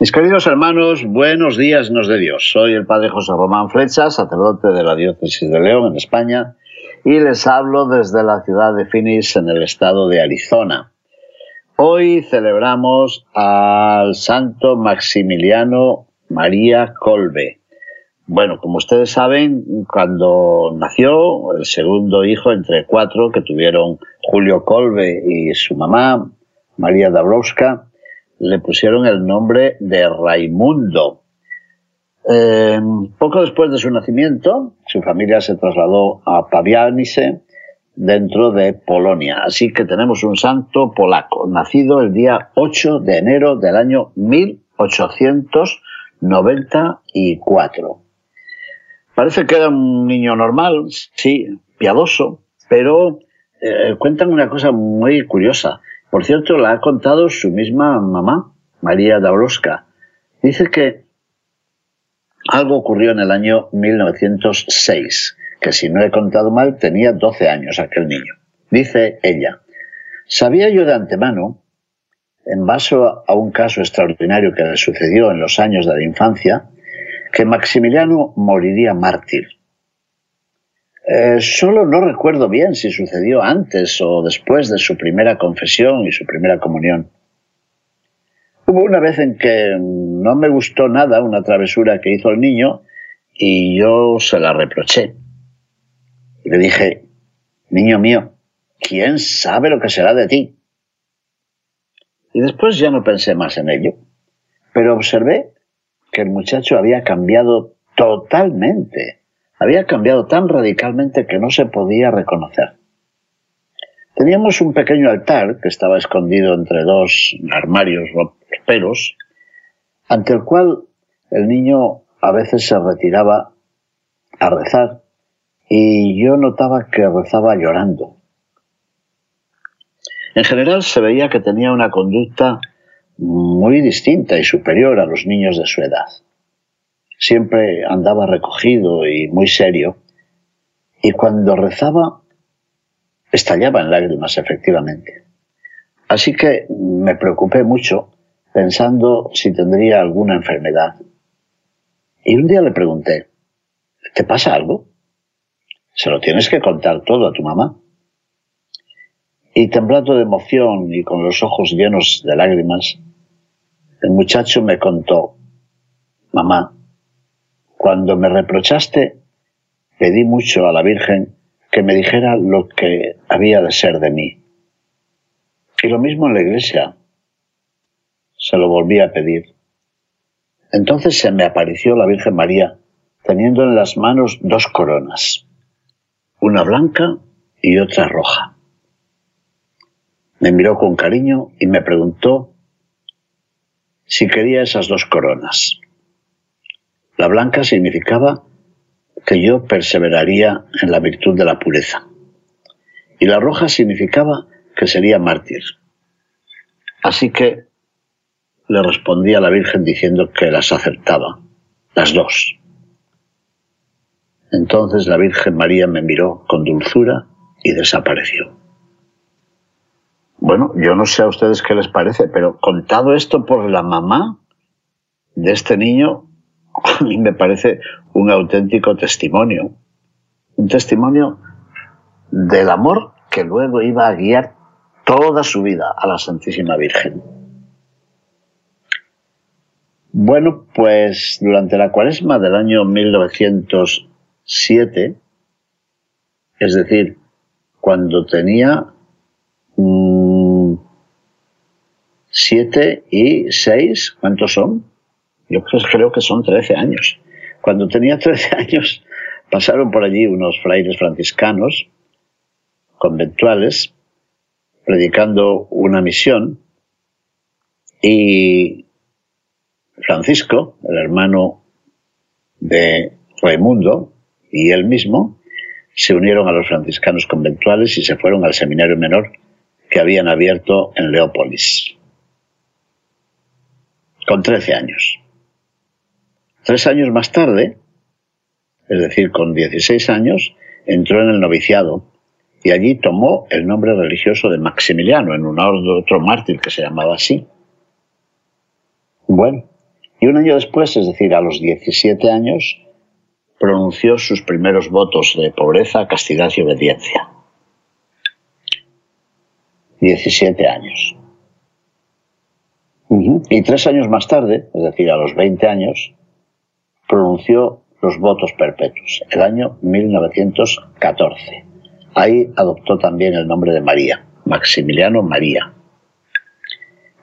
Mis queridos hermanos, buenos días nos de Dios. Soy el Padre José Román Flecha, sacerdote de la Diócesis de León en España, y les hablo desde la ciudad de Phoenix en el estado de Arizona. Hoy celebramos al Santo Maximiliano María Colbe. Bueno, como ustedes saben, cuando nació el segundo hijo entre cuatro que tuvieron Julio Colbe y su mamá, María Dabrowska, le pusieron el nombre de Raimundo. Eh, poco después de su nacimiento, su familia se trasladó a Pavianice, dentro de Polonia. Así que tenemos un santo polaco, nacido el día 8 de enero del año 1894. Parece que era un niño normal, sí, piadoso, pero eh, cuentan una cosa muy curiosa. Por cierto, la ha contado su misma mamá, María Dabrowska. Dice que algo ocurrió en el año 1906, que si no he contado mal tenía 12 años aquel niño. Dice ella, sabía yo de antemano, en base a un caso extraordinario que le sucedió en los años de la infancia, que Maximiliano moriría mártir. Eh, solo no recuerdo bien si sucedió antes o después de su primera confesión y su primera comunión. Hubo una vez en que no me gustó nada una travesura que hizo el niño y yo se la reproché. Le dije, niño mío, ¿quién sabe lo que será de ti? Y después ya no pensé más en ello, pero observé que el muchacho había cambiado totalmente había cambiado tan radicalmente que no se podía reconocer. Teníamos un pequeño altar que estaba escondido entre dos armarios roperos, ante el cual el niño a veces se retiraba a rezar y yo notaba que rezaba llorando. En general se veía que tenía una conducta muy distinta y superior a los niños de su edad siempre andaba recogido y muy serio, y cuando rezaba estallaba en lágrimas, efectivamente. Así que me preocupé mucho pensando si tendría alguna enfermedad. Y un día le pregunté, ¿te pasa algo? Se lo tienes que contar todo a tu mamá. Y temblando de emoción y con los ojos llenos de lágrimas, el muchacho me contó, mamá, cuando me reprochaste, pedí mucho a la Virgen que me dijera lo que había de ser de mí. Y lo mismo en la iglesia. Se lo volví a pedir. Entonces se me apareció la Virgen María teniendo en las manos dos coronas, una blanca y otra roja. Me miró con cariño y me preguntó si quería esas dos coronas. La blanca significaba que yo perseveraría en la virtud de la pureza. Y la roja significaba que sería mártir. Así que le respondí a la Virgen diciendo que las aceptaba, las dos. Entonces la Virgen María me miró con dulzura y desapareció. Bueno, yo no sé a ustedes qué les parece, pero contado esto por la mamá de este niño, a mí me parece un auténtico testimonio. Un testimonio del amor que luego iba a guiar toda su vida a la Santísima Virgen. Bueno, pues durante la cuaresma del año 1907, es decir, cuando tenía mm, siete y seis, ¿cuántos son? Yo creo que son 13 años. Cuando tenía 13 años pasaron por allí unos frailes franciscanos conventuales, predicando una misión y Francisco, el hermano de Raimundo, y él mismo se unieron a los franciscanos conventuales y se fueron al seminario menor que habían abierto en Leópolis, con 13 años. Tres años más tarde, es decir, con 16 años, entró en el noviciado y allí tomó el nombre religioso de Maximiliano en honor de otro mártir que se llamaba así. Bueno, y un año después, es decir, a los 17 años, pronunció sus primeros votos de pobreza, castidad y obediencia. 17 años. Y tres años más tarde, es decir, a los 20 años, pronunció los votos perpetuos, el año 1914. Ahí adoptó también el nombre de María, Maximiliano María.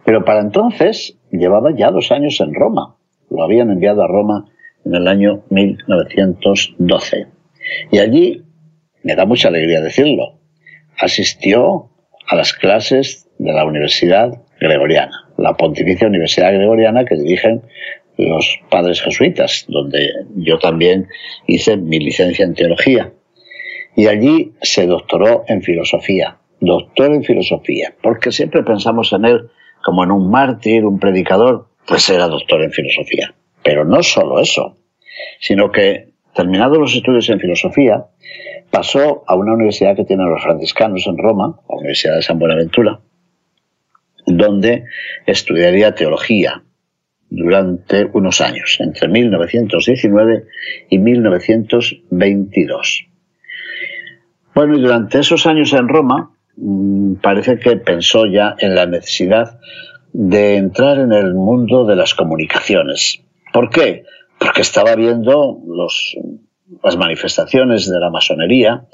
Pero para entonces llevaba ya dos años en Roma. Lo habían enviado a Roma en el año 1912. Y allí, me da mucha alegría decirlo, asistió a las clases de la Universidad Gregoriana, la Pontificia Universidad Gregoriana que dirigen los padres jesuitas, donde yo también hice mi licencia en teología. Y allí se doctoró en filosofía, doctor en filosofía, porque siempre pensamos en él como en un mártir, un predicador, pues era doctor en filosofía. Pero no solo eso, sino que terminados los estudios en filosofía, pasó a una universidad que tienen los franciscanos en Roma, la Universidad de San Buenaventura, donde estudiaría teología durante unos años, entre 1919 y 1922. Bueno, y durante esos años en Roma, mm, parece que pensó ya en la necesidad de entrar en el mundo de las comunicaciones. ¿Por qué? Porque estaba viendo los, las manifestaciones de la masonería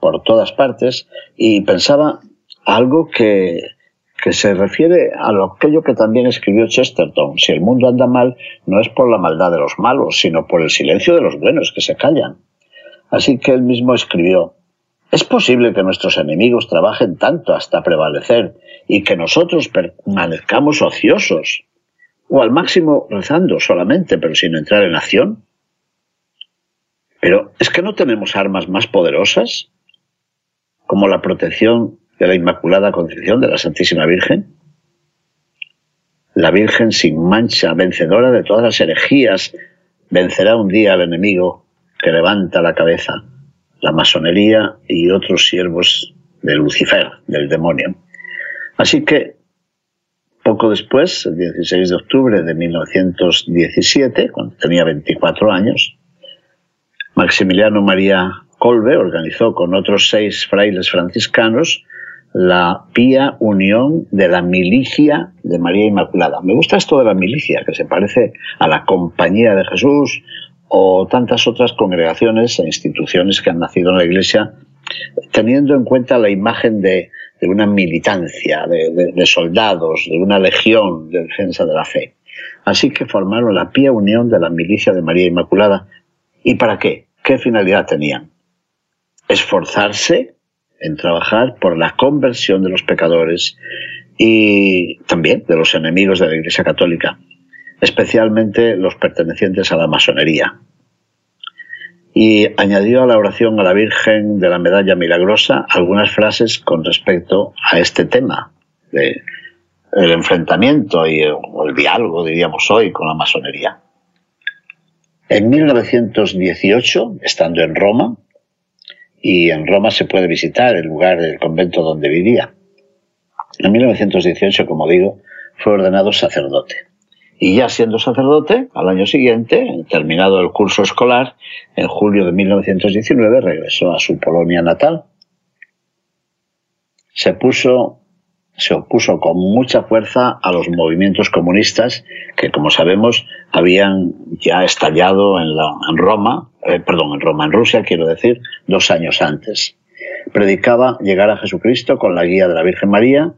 por todas partes y pensaba algo que, que se refiere a lo, aquello que también escribió Chesterton. Si el mundo anda mal, no es por la maldad de los malos, sino por el silencio de los buenos que se callan. Así que él mismo escribió, ¿Es posible que nuestros enemigos trabajen tanto hasta prevalecer y que nosotros permanezcamos ociosos? ¿O al máximo rezando solamente, pero sin entrar en acción? Pero ¿es que no tenemos armas más poderosas? Como la protección de la Inmaculada Concepción de la Santísima Virgen. La Virgen sin mancha, vencedora de todas las herejías, vencerá un día al enemigo que levanta la cabeza la masonería y otros siervos de Lucifer, del demonio. Así que, poco después, el 16 de octubre de 1917, cuando tenía 24 años, Maximiliano María Colbe organizó con otros seis frailes franciscanos la Pía Unión de la Milicia de María Inmaculada. Me gusta esto de la milicia, que se parece a la Compañía de Jesús o tantas otras congregaciones e instituciones que han nacido en la Iglesia teniendo en cuenta la imagen de, una militancia, de, soldados, de una legión de defensa de la fe. Así que formaron la pía unión de la milicia de María Inmaculada. ¿Y para qué? ¿Qué finalidad tenían? Esforzarse en trabajar por la conversión de los pecadores y también de los enemigos de la Iglesia Católica especialmente los pertenecientes a la masonería. Y añadió a la oración a la Virgen de la Medalla Milagrosa algunas frases con respecto a este tema, de el enfrentamiento y el, el diálogo, diríamos hoy, con la masonería. En 1918, estando en Roma, y en Roma se puede visitar el lugar del convento donde vivía. En 1918, como digo, fue ordenado sacerdote. Y ya siendo sacerdote, al año siguiente, terminado el curso escolar, en julio de 1919 regresó a su Polonia natal. Se puso se opuso con mucha fuerza a los movimientos comunistas que, como sabemos, habían ya estallado en, la, en Roma, eh, perdón, en Roma, en Rusia, quiero decir, dos años antes. Predicaba llegar a Jesucristo con la guía de la Virgen María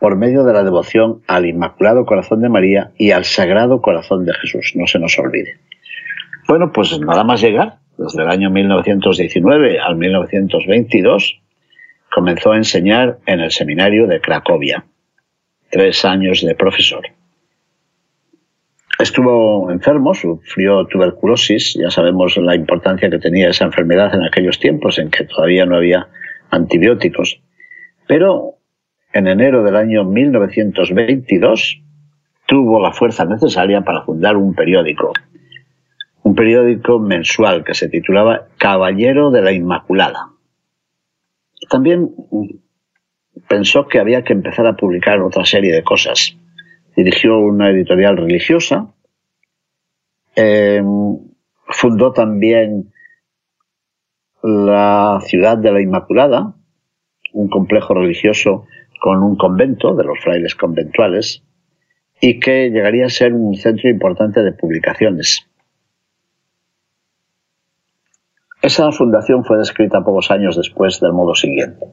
por medio de la devoción al Inmaculado Corazón de María y al Sagrado Corazón de Jesús, no se nos olvide. Bueno, pues nada más llegar, desde el año 1919 al 1922, comenzó a enseñar en el seminario de Cracovia. Tres años de profesor. Estuvo enfermo, sufrió tuberculosis, ya sabemos la importancia que tenía esa enfermedad en aquellos tiempos en que todavía no había antibióticos. Pero en enero del año 1922 tuvo la fuerza necesaria para fundar un periódico, un periódico mensual que se titulaba Caballero de la Inmaculada. También pensó que había que empezar a publicar otra serie de cosas. Dirigió una editorial religiosa, eh, fundó también la ciudad de la Inmaculada, un complejo religioso con un convento de los frailes conventuales y que llegaría a ser un centro importante de publicaciones. Esa fundación fue descrita pocos años después del modo siguiente.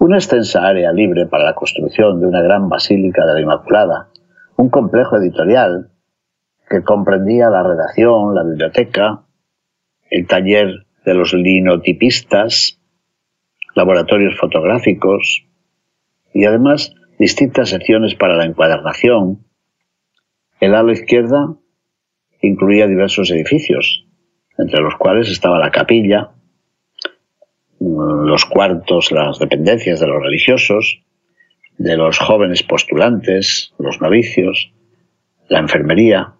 Una extensa área libre para la construcción de una gran basílica de la Inmaculada, un complejo editorial que comprendía la redacción, la biblioteca, el taller de los linotipistas, laboratorios fotográficos y además distintas secciones para la encuadernación. El ala izquierda incluía diversos edificios, entre los cuales estaba la capilla, los cuartos, las dependencias de los religiosos, de los jóvenes postulantes, los novicios, la enfermería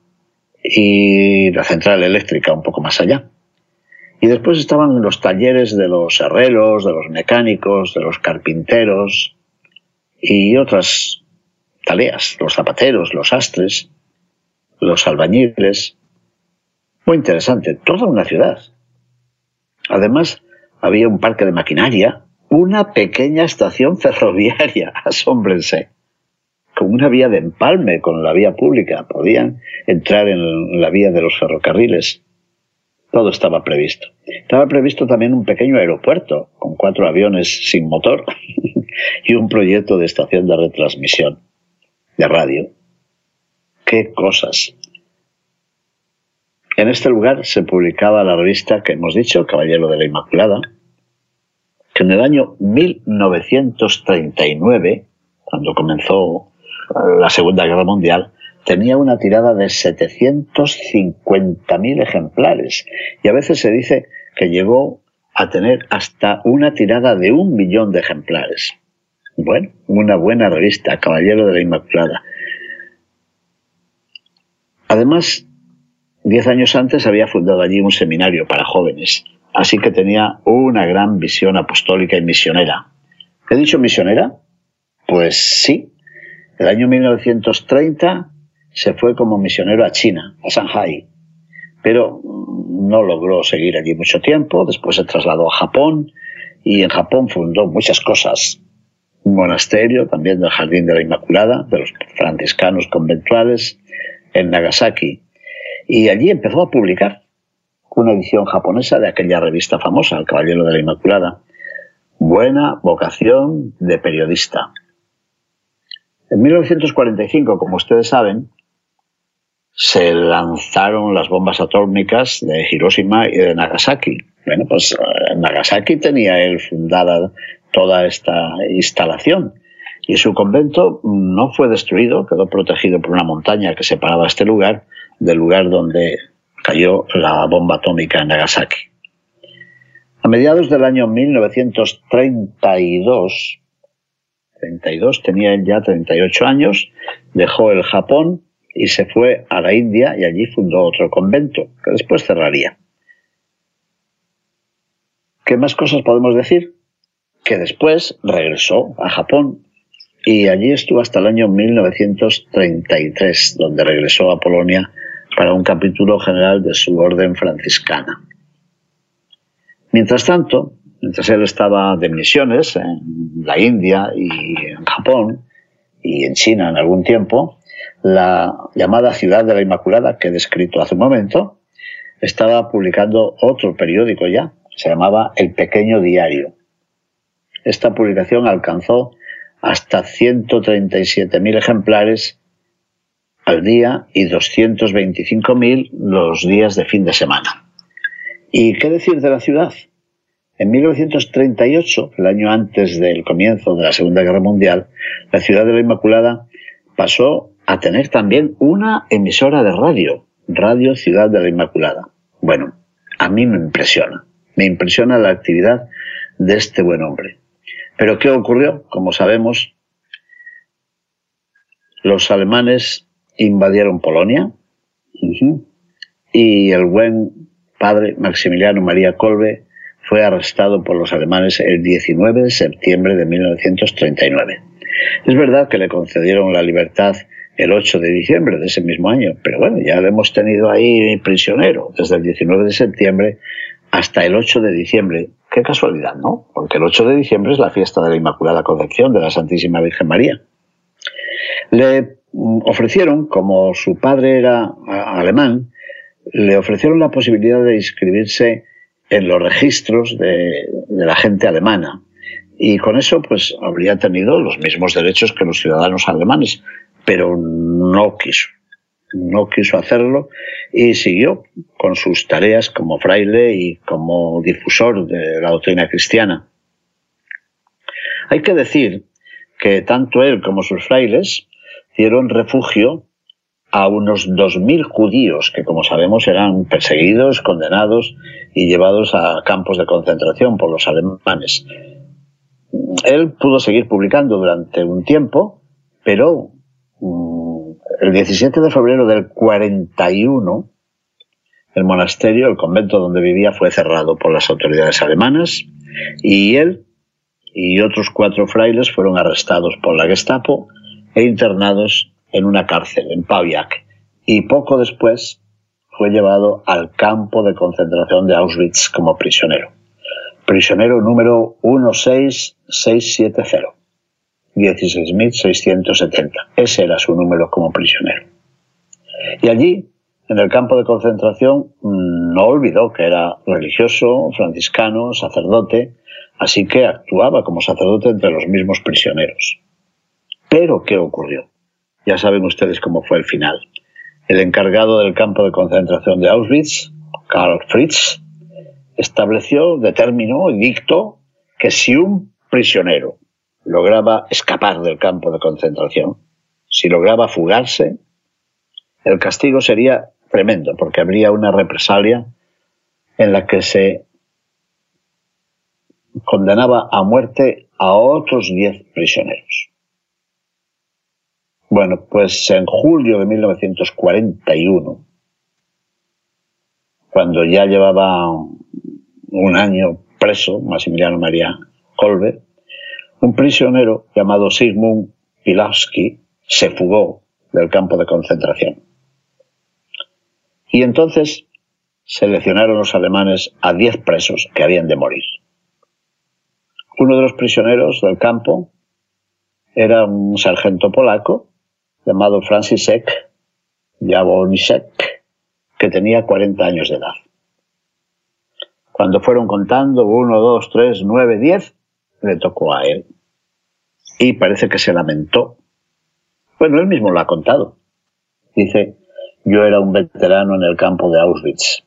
y la central eléctrica un poco más allá. Y después estaban los talleres de los herreros, de los mecánicos, de los carpinteros y otras tareas, los zapateros, los astres, los albañiles. Muy interesante, toda una ciudad. Además, había un parque de maquinaria, una pequeña estación ferroviaria, asómbrense, con una vía de empalme con la vía pública. Podían entrar en la vía de los ferrocarriles todo estaba previsto. Estaba previsto también un pequeño aeropuerto con cuatro aviones sin motor y un proyecto de estación de retransmisión de radio. ¡Qué cosas! En este lugar se publicaba la revista que hemos dicho, Caballero de la Inmaculada, que en el año 1939, cuando comenzó la Segunda Guerra Mundial, tenía una tirada de 750.000 ejemplares y a veces se dice que llegó a tener hasta una tirada de un millón de ejemplares. Bueno, una buena revista, Caballero de la Inmaculada. Además, diez años antes había fundado allí un seminario para jóvenes, así que tenía una gran visión apostólica y misionera. ¿He dicho misionera? Pues sí. El año 1930 se fue como misionero a China, a Shanghai, pero no logró seguir allí mucho tiempo, después se trasladó a Japón y en Japón fundó muchas cosas, un monasterio también del Jardín de la Inmaculada, de los franciscanos conventuales, en Nagasaki, y allí empezó a publicar una edición japonesa de aquella revista famosa, El Caballero de la Inmaculada. Buena vocación de periodista. En 1945, como ustedes saben, se lanzaron las bombas atómicas de Hiroshima y de Nagasaki. Bueno, pues eh, Nagasaki tenía él fundada toda esta instalación y su convento no fue destruido, quedó protegido por una montaña que separaba este lugar del lugar donde cayó la bomba atómica en Nagasaki. A mediados del año 1932, 32, tenía él ya 38 años, dejó el Japón y se fue a la India y allí fundó otro convento, que después cerraría. ¿Qué más cosas podemos decir? Que después regresó a Japón y allí estuvo hasta el año 1933, donde regresó a Polonia para un capítulo general de su orden franciscana. Mientras tanto, mientras él estaba de misiones en la India y en Japón y en China en algún tiempo, la llamada Ciudad de la Inmaculada que he descrito hace un momento, estaba publicando otro periódico ya, se llamaba El Pequeño Diario. Esta publicación alcanzó hasta 137.000 ejemplares al día y 225.000 los días de fin de semana. ¿Y qué decir de la ciudad? En 1938, el año antes del comienzo de la Segunda Guerra Mundial, la ciudad de la Inmaculada pasó a tener también una emisora de radio, Radio Ciudad de la Inmaculada. Bueno, a mí me impresiona, me impresiona la actividad de este buen hombre. Pero ¿qué ocurrió? Como sabemos, los alemanes invadieron Polonia y el buen padre Maximiliano María Kolbe fue arrestado por los alemanes el 19 de septiembre de 1939. Es verdad que le concedieron la libertad el 8 de diciembre de ese mismo año, pero bueno, ya lo hemos tenido ahí prisionero desde el 19 de septiembre hasta el 8 de diciembre. Qué casualidad, ¿no? Porque el 8 de diciembre es la fiesta de la Inmaculada Concepción de la Santísima Virgen María. Le ofrecieron, como su padre era alemán, le ofrecieron la posibilidad de inscribirse en los registros de, la gente alemana. Y con eso, pues, habría tenido los mismos derechos que los ciudadanos alemanes, pero no quiso. No quiso hacerlo y siguió con sus tareas como fraile y como difusor de la doctrina cristiana. Hay que decir que tanto él como sus frailes dieron refugio a unos 2.000 judíos que, como sabemos, eran perseguidos, condenados y llevados a campos de concentración por los alemanes. Él pudo seguir publicando durante un tiempo, pero mm, el 17 de febrero del 41, el monasterio, el convento donde vivía, fue cerrado por las autoridades alemanas y él y otros cuatro frailes fueron arrestados por la Gestapo e internados en una cárcel, en Paviak, y poco después fue llevado al campo de concentración de Auschwitz como prisionero. Prisionero número 16670. 16.670. Ese era su número como prisionero. Y allí, en el campo de concentración, mm, no olvidó que era religioso, franciscano, sacerdote, así que actuaba como sacerdote entre los mismos prisioneros. Pero, ¿qué ocurrió? Ya saben ustedes cómo fue el final. El encargado del campo de concentración de Auschwitz, Karl Fritz, estableció, determinó y dictó que si un prisionero lograba escapar del campo de concentración, si lograba fugarse, el castigo sería tremendo, porque habría una represalia en la que se condenaba a muerte a otros diez prisioneros. Bueno, pues en julio de 1941, cuando ya llevaba un año preso, Maximiliano María Kolbe, un prisionero llamado Sigmund Pilavsky se fugó del campo de concentración. Y entonces seleccionaron los alemanes a diez presos que habían de morir. Uno de los prisioneros del campo era un sargento polaco llamado Francisek Jabonisek, que tenía 40 años de edad. Cuando fueron contando, 1, 2, 3, 9, 10, le tocó a él. Y parece que se lamentó. Bueno, él mismo lo ha contado. Dice, yo era un veterano en el campo de Auschwitz.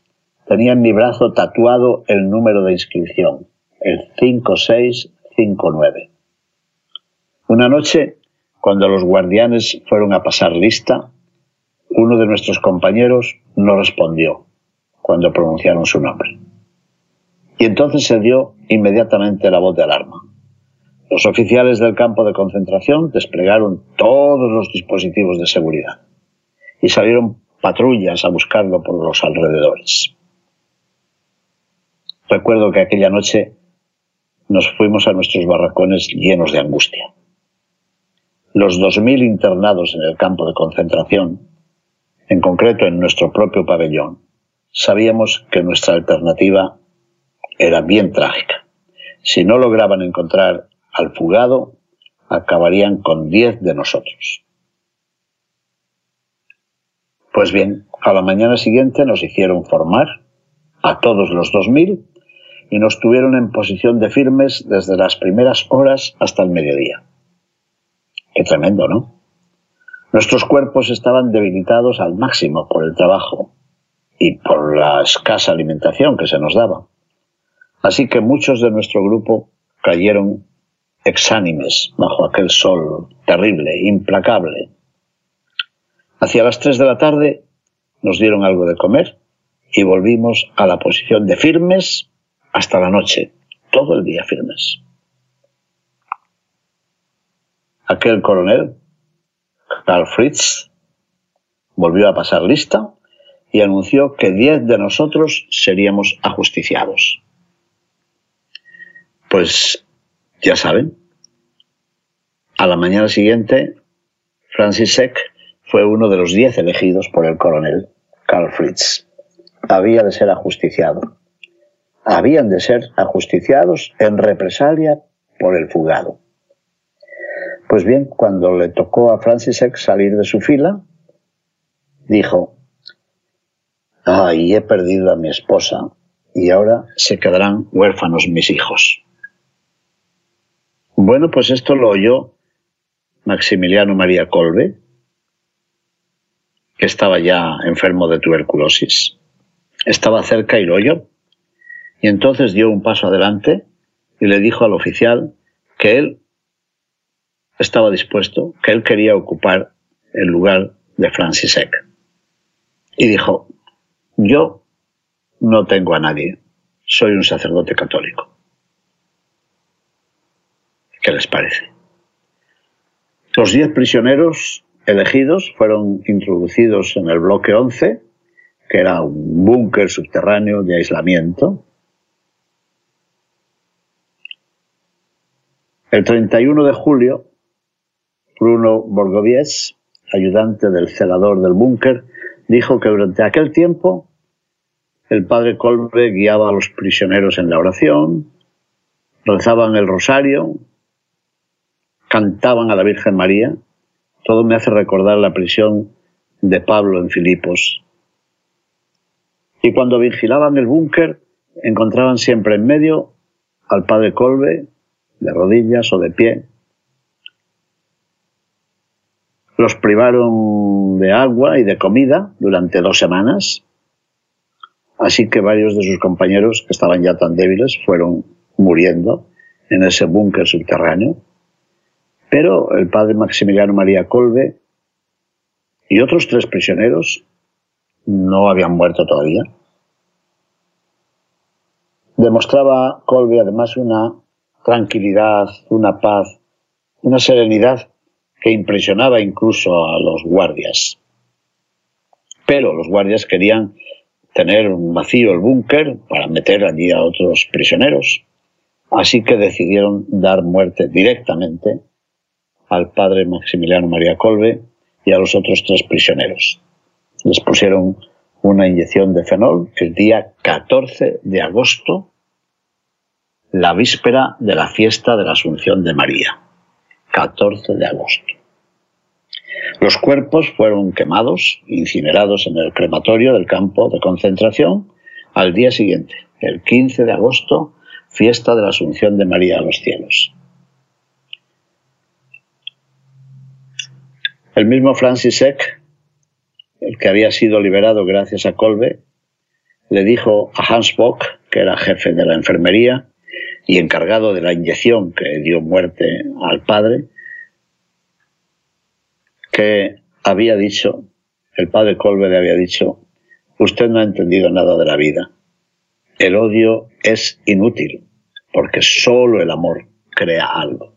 Tenía en mi brazo tatuado el número de inscripción, el 5659. Una noche cuando los guardianes fueron a pasar lista, uno de nuestros compañeros no respondió cuando pronunciaron su nombre. Y entonces se dio inmediatamente la voz de alarma. Los oficiales del campo de concentración desplegaron todos los dispositivos de seguridad y salieron patrullas a buscarlo por los alrededores. Recuerdo que aquella noche nos fuimos a nuestros barracones llenos de angustia los 2.000 internados en el campo de concentración, en concreto en nuestro propio pabellón, sabíamos que nuestra alternativa era bien trágica. Si no lograban encontrar al fugado, acabarían con 10 de nosotros. Pues bien, a la mañana siguiente nos hicieron formar a todos los 2.000 y nos tuvieron en posición de firmes desde las primeras horas hasta el mediodía. Qué tremendo, ¿no? Nuestros cuerpos estaban debilitados al máximo por el trabajo y por la escasa alimentación que se nos daba. Así que muchos de nuestro grupo cayeron exánimes bajo aquel sol terrible, implacable. Hacia las tres de la tarde nos dieron algo de comer y volvimos a la posición de firmes hasta la noche, todo el día firmes. Aquel coronel, Karl Fritz, volvió a pasar lista y anunció que diez de nosotros seríamos ajusticiados. Pues ya saben, a la mañana siguiente, Francis Seck fue uno de los diez elegidos por el coronel Karl Fritz. Había de ser ajusticiado. Habían de ser ajusticiados en represalia por el fugado. Pues bien, cuando le tocó a Francis Seck salir de su fila, dijo, ay, he perdido a mi esposa y ahora se quedarán huérfanos mis hijos. Bueno, pues esto lo oyó Maximiliano María Colbe, que estaba ya enfermo de tuberculosis. Estaba cerca y oyó. Y entonces dio un paso adelante y le dijo al oficial que él estaba dispuesto, que él quería ocupar el lugar de Francisek. Y dijo, yo no tengo a nadie, soy un sacerdote católico. ¿Qué les parece? Los diez prisioneros elegidos fueron introducidos en el bloque 11, que era un búnker subterráneo de aislamiento. El 31 de julio, Bruno Borgovies, ayudante del celador del búnker, dijo que durante aquel tiempo el padre Colbe guiaba a los prisioneros en la oración, rezaban el rosario, cantaban a la Virgen María, todo me hace recordar la prisión de Pablo en Filipos. Y cuando vigilaban el búnker, encontraban siempre en medio al padre Colbe, de rodillas o de pie. Los privaron de agua y de comida durante dos semanas, así que varios de sus compañeros, que estaban ya tan débiles, fueron muriendo en ese búnker subterráneo. Pero el padre Maximiliano María Colbe y otros tres prisioneros no habían muerto todavía. Demostraba Colbe además una tranquilidad, una paz, una serenidad que impresionaba incluso a los guardias. Pero los guardias querían tener vacío el búnker para meter allí a otros prisioneros. Así que decidieron dar muerte directamente al padre Maximiliano María Colbe y a los otros tres prisioneros. Les pusieron una inyección de fenol el día 14 de agosto, la víspera de la fiesta de la Asunción de María. 14 de agosto. Los cuerpos fueron quemados, incinerados en el crematorio del campo de concentración al día siguiente, el 15 de agosto, fiesta de la Asunción de María a los cielos. El mismo Francis Eck, el que había sido liberado gracias a Kolbe, le dijo a Hans Bock, que era jefe de la enfermería y encargado de la inyección que dio muerte al padre, que había dicho, el padre Kolbe le había dicho, usted no ha entendido nada de la vida. El odio es inútil, porque solo el amor crea algo.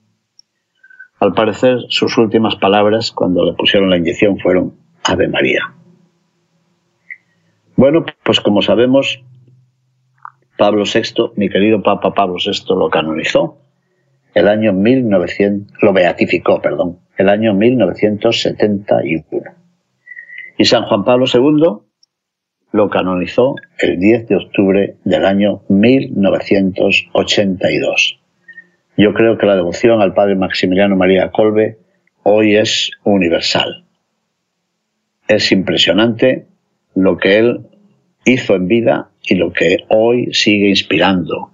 Al parecer, sus últimas palabras cuando le pusieron la inyección fueron Ave María. Bueno, pues como sabemos, Pablo VI, mi querido Papa Pablo VI, lo canonizó el año 1900, lo beatificó, perdón, el año 1971. Y San Juan Pablo II lo canonizó el 10 de octubre del año 1982. Yo creo que la devoción al padre Maximiliano María Colbe hoy es universal. Es impresionante lo que él hizo en vida y lo que hoy sigue inspirando,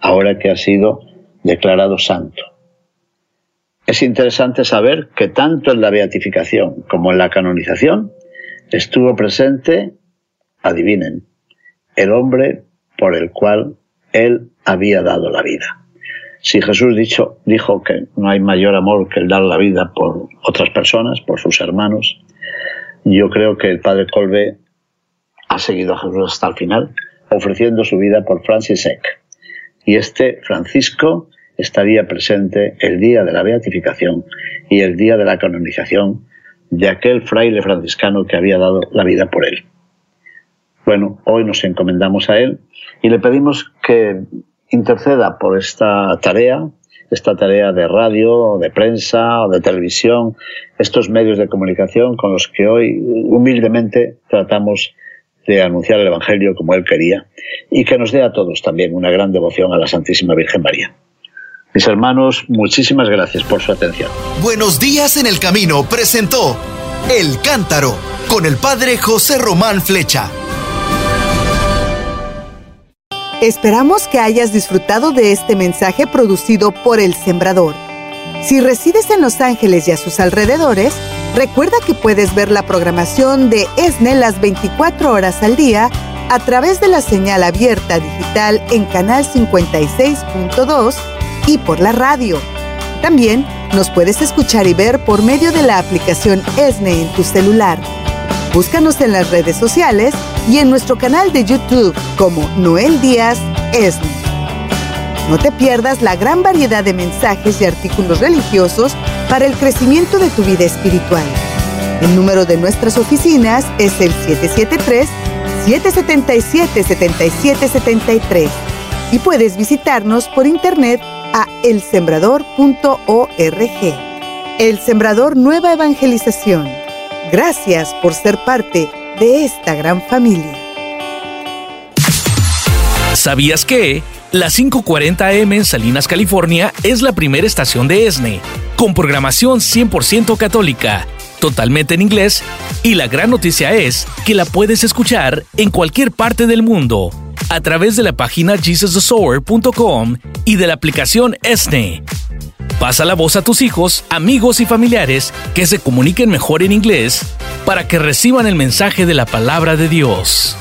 ahora que ha sido declarado santo. Es interesante saber que tanto en la beatificación como en la canonización estuvo presente, adivinen, el hombre por el cual Él había dado la vida. Si Jesús dicho, dijo que no hay mayor amor que el dar la vida por otras personas, por sus hermanos, yo creo que el padre Colbe ha seguido a Jesús hasta el final, ofreciendo su vida por Francis Eck. Y este Francisco estaría presente el día de la beatificación y el día de la canonización de aquel fraile franciscano que había dado la vida por él. Bueno, hoy nos encomendamos a él y le pedimos que interceda por esta tarea, esta tarea de radio, de prensa de televisión, estos medios de comunicación con los que hoy humildemente tratamos de anunciar el Evangelio como él quería y que nos dé a todos también una gran devoción a la Santísima Virgen María. Mis hermanos, muchísimas gracias por su atención. Buenos días en el camino presentó El Cántaro con el Padre José Román Flecha. Esperamos que hayas disfrutado de este mensaje producido por El Sembrador. Si resides en Los Ángeles y a sus alrededores, recuerda que puedes ver la programación de ESNE las 24 horas al día a través de la señal abierta digital en canal 56.2 y por la radio. También nos puedes escuchar y ver por medio de la aplicación ESNE en tu celular. Búscanos en las redes sociales y en nuestro canal de YouTube como Noel Díaz ESNE. No te pierdas la gran variedad de mensajes y artículos religiosos para el crecimiento de tu vida espiritual. El número de nuestras oficinas es el 773-777-7773 y puedes visitarnos por internet a elsembrador.org. El Sembrador Nueva Evangelización. Gracias por ser parte de esta gran familia. ¿Sabías que? La 540M en Salinas, California es la primera estación de ESNE, con programación 100% católica, totalmente en inglés, y la gran noticia es que la puedes escuchar en cualquier parte del mundo a través de la página jesusthesower.com y de la aplicación ESNE. Pasa la voz a tus hijos, amigos y familiares que se comuniquen mejor en inglés para que reciban el mensaje de la palabra de Dios.